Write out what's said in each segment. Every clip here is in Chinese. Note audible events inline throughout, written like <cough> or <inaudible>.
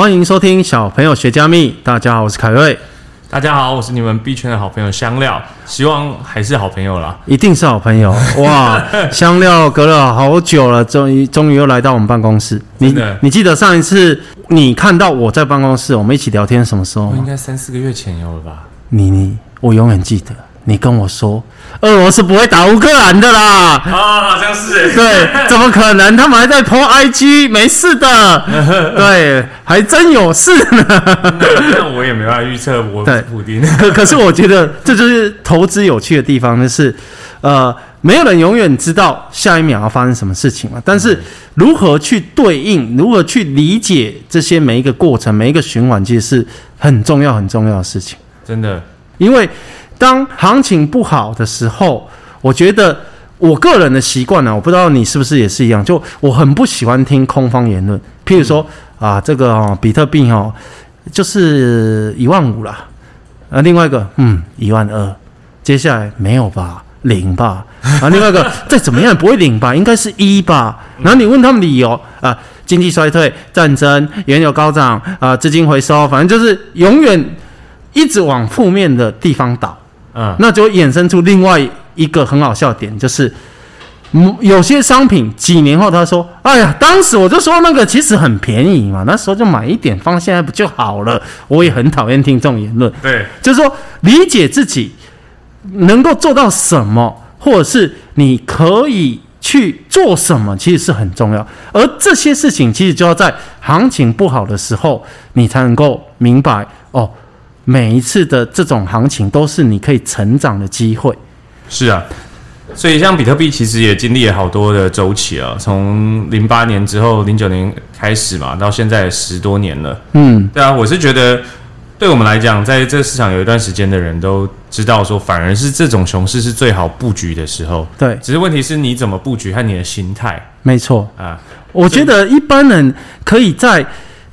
欢迎收听小朋友学加密。大家好，我是凯瑞。大家好，我是你们币圈的好朋友香料。希望还是好朋友啦，一定是好朋友 <laughs> 哇！香料隔了好久了，终于终于又来到我们办公室。你你记得上一次你看到我在办公室，我们一起聊天什么时候？应该三四个月前有了吧？你你，我永远记得。你跟我说，俄罗斯不会打乌克兰的啦！啊、哦，好像是。对，怎么可能？他们还在 po IG，没事的。<laughs> 对，还真有事呢。那我也没办法预测，我是普丁。可可是，我觉得这就是投资有趣的地方，就是呃，没有人永远知道下一秒要发生什么事情嘛。但是，如何去对应，如何去理解这些每一个过程、每一个循环，其实是很重要、很重要的事情。真的，因为。当行情不好的时候，我觉得我个人的习惯呢，我不知道你是不是也是一样，就我很不喜欢听空方言论。譬如说啊，这个哦，比特币哦，就是一万五啦，啊，另外一个嗯，一万二，接下来没有吧，零吧，啊，另外一个 <laughs> 再怎么样也不会零吧，应该是一吧。然后你问他们理由啊，经济衰退、战争、原油高涨啊，资金回收，反正就是永远一直往负面的地方倒。嗯，那就衍生出另外一个很好笑点，就是，有些商品几年后他说：“哎呀，当时我就说那个其实很便宜嘛，那时候就买一点放现在不就好了？”我也很讨厌听这种言论。对，就是说理解自己能够做到什么，或者是你可以去做什么，其实是很重要。而这些事情其实就要在行情不好的时候，你才能够明白哦。每一次的这种行情都是你可以成长的机会。是啊，所以像比特币其实也经历了好多的周期啊，从零八年之后，零九年开始嘛，到现在十多年了。嗯，对啊，我是觉得对我们来讲，在这个市场有一段时间的人都知道说，反而是这种熊市是最好布局的时候。对，只是问题是你怎么布局和你的心态。没错啊，我觉得一般人可以在。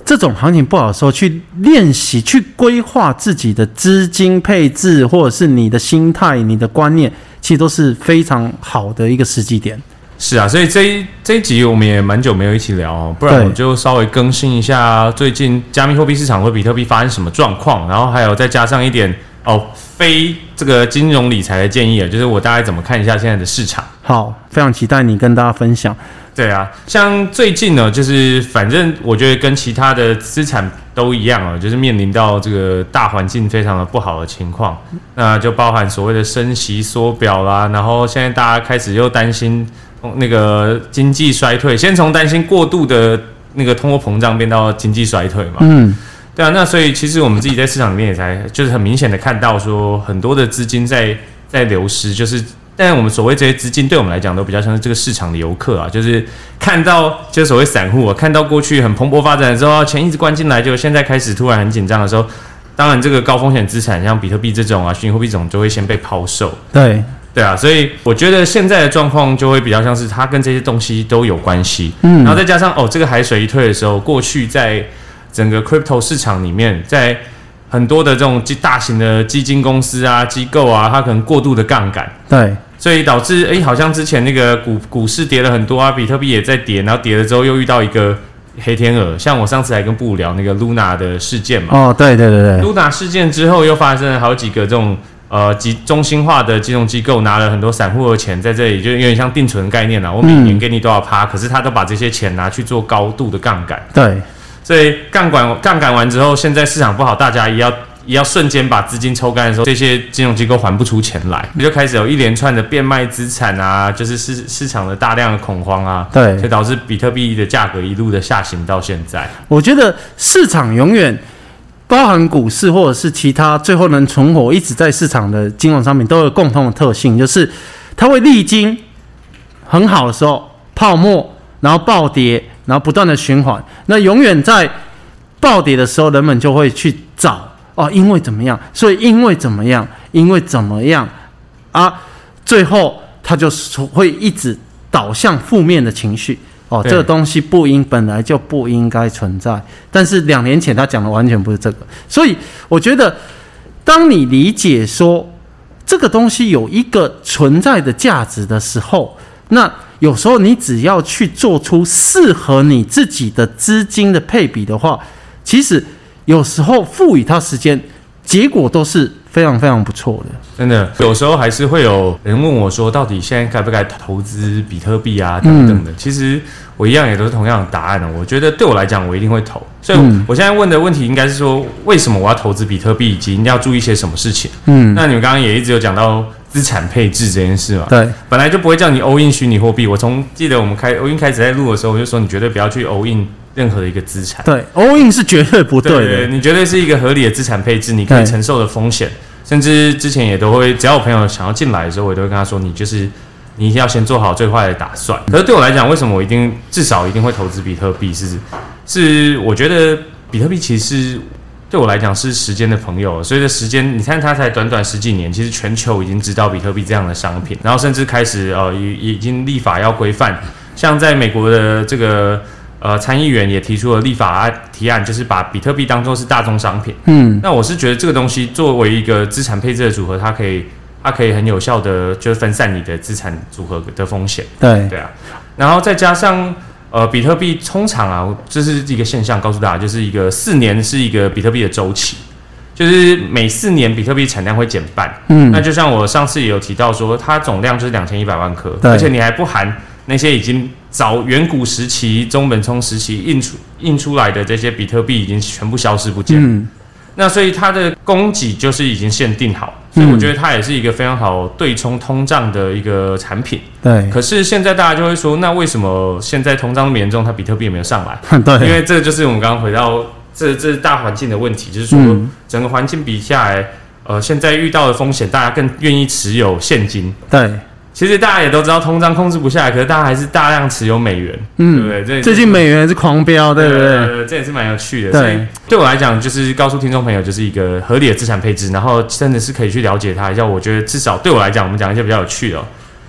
这种行情不好的时候，去练习、去规划自己的资金配置，或者是你的心态、你的观念，其实都是非常好的一个时机点。是啊，所以这一这一集我们也蛮久没有一起聊哦，不然我就稍微更新一下最近加密货币市场和比特币发生什么状况，然后还有再加上一点哦，非这个金融理财的建议啊，就是我大概怎么看一下现在的市场。好，非常期待你跟大家分享。对啊，像最近呢，就是反正我觉得跟其他的资产都一样啊，就是面临到这个大环境非常的不好的情况，那就包含所谓的升息缩表啦，然后现在大家开始又担心那个经济衰退，先从担心过度的那个通货膨胀变到经济衰退嘛。嗯，对啊，那所以其实我们自己在市场里面也才就是很明显的看到说很多的资金在在流失，就是。但我们所谓这些资金，对我们来讲都比较像是这个市场的游客啊，就是看到就是所谓散户啊，看到过去很蓬勃发展的时候，钱一直灌进来，就现在开始突然很紧张的时候，当然这个高风险资产，像比特币这种啊，虚拟货币这种，就会先被抛售。对对啊，所以我觉得现在的状况就会比较像是它跟这些东西都有关系。嗯，然后再加上哦，这个海水一退的时候，过去在整个 crypto 市场里面，在很多的这种大型的基金公司啊、机构啊，它可能过度的杠杆。对。所以导致，哎，好像之前那个股股市跌了很多啊，比特币也在跌，然后跌了之后又遇到一个黑天鹅，像我上次还跟布聊那个 Luna 的事件嘛。哦，对对对对。Luna 事件之后又发生了好几个这种呃集中心化的金融机构拿了很多散户的钱在这里，就有点像定存概念了。我每年给你多少趴，嗯、可是他都把这些钱拿去做高度的杠杆。对。所以杠杆杠杆完之后，现在市场不好，大家也要。也要瞬间把资金抽干的时候，这些金融机构还不出钱来，你就开始有一连串的变卖资产啊，就是市市场的大量的恐慌啊，对，就导致比特币的价格一路的下行到现在。我觉得市场永远包含股市或者是其他最后能存活一直在市场的金融商品，都有共同的特性，就是它会历经很好的时候泡沫，然后暴跌，然后不断的循环。那永远在暴跌的时候，人们就会去找。哦，因为怎么样？所以因为怎么样？因为怎么样？啊，最后他就会一直导向负面的情绪。哦，这个东西不应本来就不应该存在。但是两年前他讲的完全不是这个，所以我觉得，当你理解说这个东西有一个存在的价值的时候，那有时候你只要去做出适合你自己的资金的配比的话。其实有时候赋予它时间，结果都是非常非常不错的。真的，有时候还是会有人问我说，到底现在该不该投资比特币啊等等的。嗯、其实我一样也都是同样的答案呢。我觉得对我来讲，我一定会投。所以我现在问的问题应该是说，为什么我要投资比特币，以及要注意一些什么事情？嗯，那你们刚刚也一直有讲到资产配置这件事嘛？对，本来就不会叫你 all in 虚拟货币。我从记得我们开 all in 开始在录的时候，我就说你绝对不要去 all in。任何的一个资产，对，all in 是绝对不对的。你绝对是一个合理的资产配置，你可以承受的风险，甚至之前也都会，只要我朋友想要进来的时候，我都会跟他说，你就是你一定要先做好最坏的打算。可是对我来讲，为什么我一定至少一定会投资比特币？是是，我觉得比特币其实对我来讲是时间的朋友，随着时间，你看它才短短十几年，其实全球已经知道比特币这样的商品，然后甚至开始呃已已经立法要规范，像在美国的这个。呃，参议员也提出了立法提案，就是把比特币当做是大宗商品。嗯，那我是觉得这个东西作为一个资产配置的组合，它可以，它可以很有效的就是分散你的资产组合的风险。对，对啊。然后再加上呃，比特币通常啊，这是一个现象，告诉大家，就是一个四年是一个比特币的周期，就是每四年比特币产量会减半。嗯，那就像我上次也有提到说，它总量就是两千一百万颗，而且你还不含那些已经。早远古时期、中本聪时期印出印出来的这些比特币已经全部消失不见。嗯，那所以它的供给就是已经限定好，所以我觉得它也是一个非常好对冲通胀的一个产品。对。可是现在大家就会说，那为什么现在通胀那么严重，它比特币也没有上来？<laughs> 对。因为这就是我们刚刚回到这这是大环境的问题，就是说整个环境比下来，呃，现在遇到的风险，大家更愿意持有现金。对。其实大家也都知道，通胀控制不下来，可是大家还是大量持有美元，嗯，对不对？最近美元是狂飙，对不对？对，对，对，这也是蛮有趣的。对，所以对我来讲，就是告诉听众朋友，就是一个合理的资产配置，然后真的是可以去了解它一下。我觉得至少对我来讲，我们讲一些比较有趣的哦。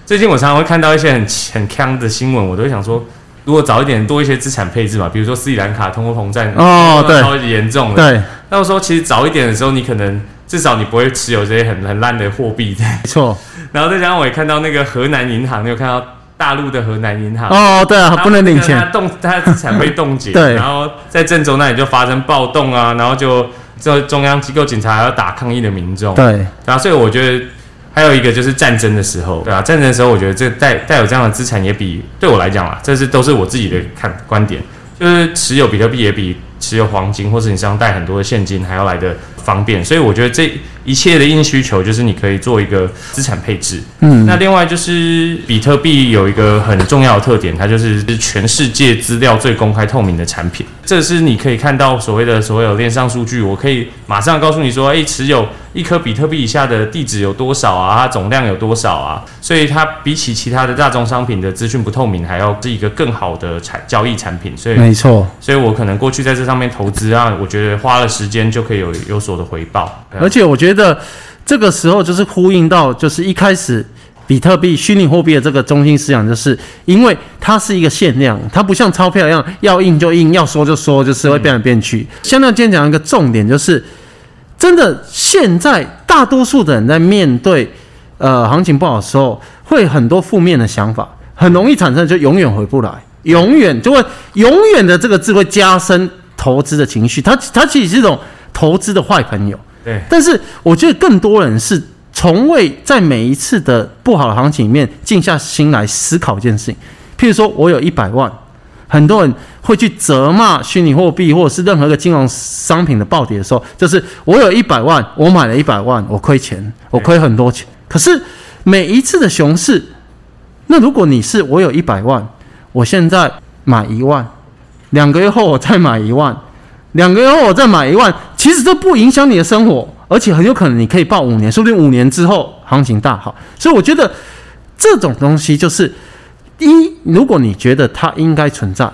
最近我常常会看到一些很很坑的新闻，我都会想说，如果早一点多一些资产配置嘛，比如说斯里兰卡通货膨胀哦，对，超级严重的，对。那我说，其实早一点的时候，你可能至少你不会持有这些很很烂的货币，<laughs> 没错。然后再加上我也看到那个河南银行，你有看到大陆的河南银行？哦，对啊，不能领钱，它冻，它资产被冻结，<laughs> 对，然后在郑州那里就发生暴动啊，然后就这中央机构警察还要打抗议的民众，对，然后所以我觉得还有一个就是战争的时候，对啊，战争的时候我觉得这带带有这样的资产也比对我来讲啊，这是都是我自己的看观点，就是持有比特币也比持有黄金或者你身上带很多的现金还要来的方便，所以我觉得这。一切的硬需求就是你可以做一个资产配置。嗯，那另外就是比特币有一个很重要的特点，它就是全世界资料最公开透明的产品。这是你可以看到所谓的所有链上数据，我可以马上告诉你说，诶，持有一颗比特币以下的地址有多少啊？它总量有多少啊？所以它比起其他的大宗商品的资讯不透明，还要是一个更好的产交易产品。所以没错，所以我可能过去在这上面投资啊，我觉得花了时间就可以有有所的回报。而且我觉得。的这个时候就是呼应到，就是一开始比特币虚拟货币的这个中心思想，就是因为它是一个限量，它不像钞票一样要印就印，要说就说，就是会变来变去。现在今天讲一个重点，就是真的现在大多数的人在面对呃行情不好的时候，会很多负面的想法，很容易产生就永远回不来，永远就会永远的这个字会加深投资的情绪，它它其实是一种投资的坏朋友。但是我觉得更多人是从未在每一次的不好的行情里面静下心来思考一件事情。譬如说，我有一百万，很多人会去责骂虚拟货币或者是任何一个金融商品的暴跌的时候，就是我有一百万，我买了一百万，我亏钱，我亏很多钱。可是每一次的熊市，那如果你是我有一百万，我现在买一万，两个月后我再买一万。两个月后我再买一万，其实这不影响你的生活，而且很有可能你可以抱五年，说不定五年之后行情大好。所以我觉得这种东西就是一，如果你觉得它应该存在，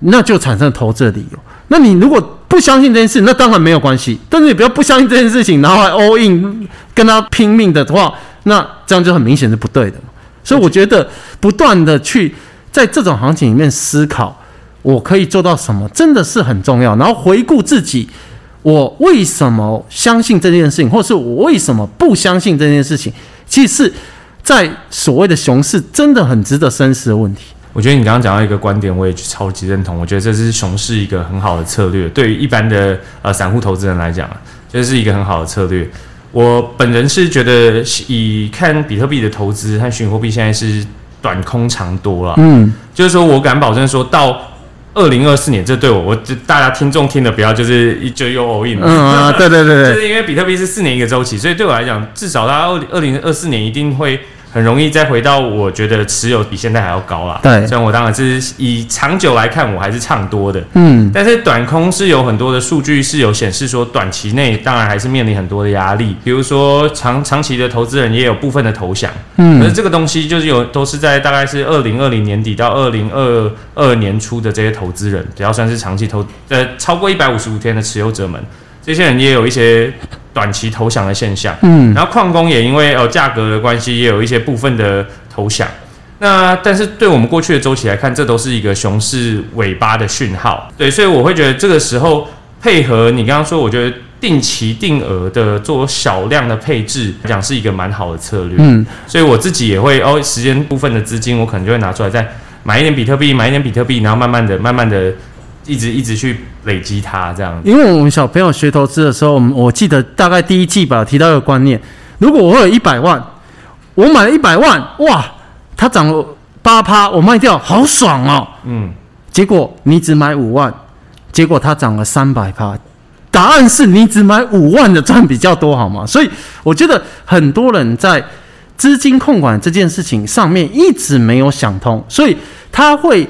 那就产生投资的理由。那你如果不相信这件事，那当然没有关系。但是你不要不相信这件事情，然后还 all in 跟他拼命的话，那这样就很明显是不对的。所以我觉得不断的去在这种行情里面思考。我可以做到什么，真的是很重要。然后回顾自己，我为什么相信这件事情，或是我为什么不相信这件事情，其实是在所谓的熊市，真的很值得深思的问题。我觉得你刚刚讲到一个观点，我也超级认同。我觉得这是熊市一个很好的策略，对于一般的呃散户投资人来讲，这是一个很好的策略。我本人是觉得，以看比特币的投资和虚拟货币现在是短空长多了。嗯，就是说我敢保证，说到二零二四年，这对我，我就大家听众听的不要就是一就又 all in 了。嗯 <laughs> 啊，对对对对，就是因为比特币是四年一个周期，所以对我来讲，至少它二二零二四年一定会。很容易再回到，我觉得持有比现在还要高啦。对，虽然我当然是以长久来看，我还是唱多的。嗯，但是短空是有很多的数据是有显示说，短期内当然还是面临很多的压力。比如说长长期的投资人也有部分的投降。嗯，可是这个东西就是有都是在大概是二零二零年底到二零二二年初的这些投资人，只要算是长期投呃超过一百五十五天的持有者们，这些人也有一些。短期投降的现象，嗯，然后矿工也因为呃价格的关系，也有一些部分的投降。那但是对我们过去的周期来看，这都是一个熊市尾巴的讯号。对，所以我会觉得这个时候配合你刚刚说，我觉得定期定额的做小量的配置，讲是一个蛮好的策略。嗯，所以我自己也会哦，时间部分的资金，我可能就会拿出来再买一点比特币，买一点比特币，然后慢慢的、慢慢的。一直一直去累积它，这样。因为我们小朋友学投资的时候，我们我记得大概第一季吧，提到一个观念：如果我有一百万，我买了一百万，哇，它涨了八趴，我卖掉，好爽哦。嗯。结果你只买五万，结果它涨了三百趴。答案是你只买五万的赚比较多，好吗？所以我觉得很多人在资金控管这件事情上面一直没有想通，所以他会。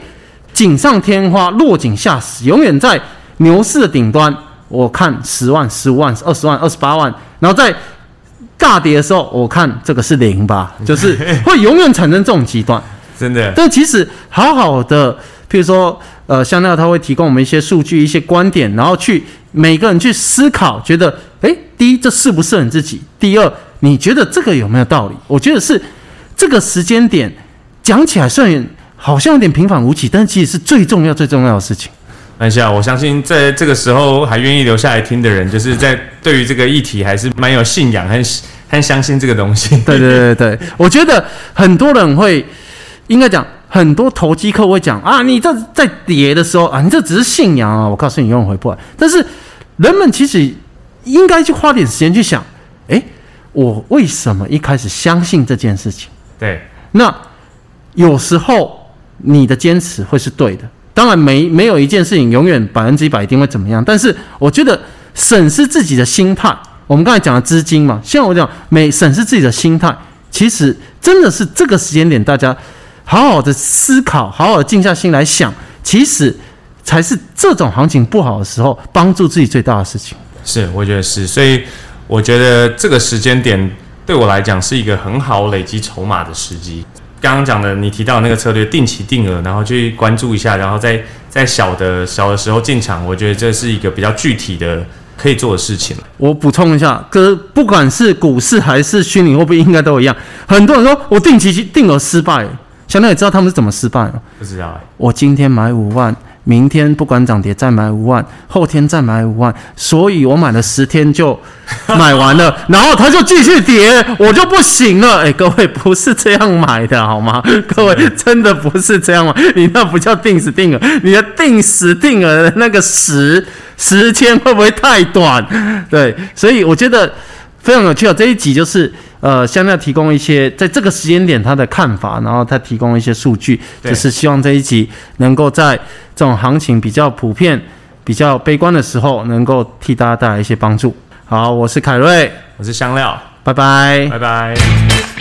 锦上添花，落井下石，永远在牛市的顶端。我看十万、十五万、二十万、二十八万，然后在大跌的时候，我看这个是零吧，<laughs> 就是会永远产生这种极端。真的。但其实好好的，譬如说，呃，香料他会提供我们一些数据、一些观点，然后去每个人去思考，觉得，诶，第一，这适不适合你自己？第二，你觉得这个有没有道理？我觉得是这个时间点讲起来算。好像有点平凡无奇，但其实是最重要、最重要的事情。等一下，我相信在这个时候还愿意留下来听的人，就是在对于这个议题还是蛮有信仰和很相信这个东西。<laughs> 对对对对，我觉得很多人会应该讲，很多投机客会讲啊，你这在跌的时候啊，你这只是信仰啊。我告诉你，永远回不来。但是人们其实应该去花点时间去想，诶，我为什么一开始相信这件事情？对，那有时候。你的坚持会是对的，当然没没有一件事情永远百分之一百一定会怎么样，但是我觉得审视自己的心态，我们刚才讲的资金嘛，像我讲每审视自己的心态，其实真的是这个时间点，大家好好的思考，好好的静下心来想，其实才是这种行情不好的时候帮助自己最大的事情。是，我觉得是，所以我觉得这个时间点对我来讲是一个很好累积筹码的时机。刚刚讲的，你提到那个策略，定期定额，然后去关注一下，然后在在小的小的时候进场，我觉得这是一个比较具体的可以做的事情。我补充一下，哥，不管是股市还是虚拟货币，应该都一样。很多人说我定期定额失败，小亮也知道他们是怎么失败吗？不知道哎。我今天买五万。明天不管涨跌再买五万，后天再买五万，所以我买了十天就买完了，然后它就继续跌，我就不行了。<laughs> 哎、欸，各位不是这样买的 <laughs> 好吗？各位真的不是这样吗，你那不叫定时定额，你的定时定额的那个时时间会不会太短？对，所以我觉得非常有趣啊。这一集就是。呃，香料提供一些在这个时间点他的看法，然后他提供一些数据，就是希望这一集能够在这种行情比较普遍、比较悲观的时候，能够替大家带来一些帮助。好，我是凯瑞，我是香料，拜拜，拜拜。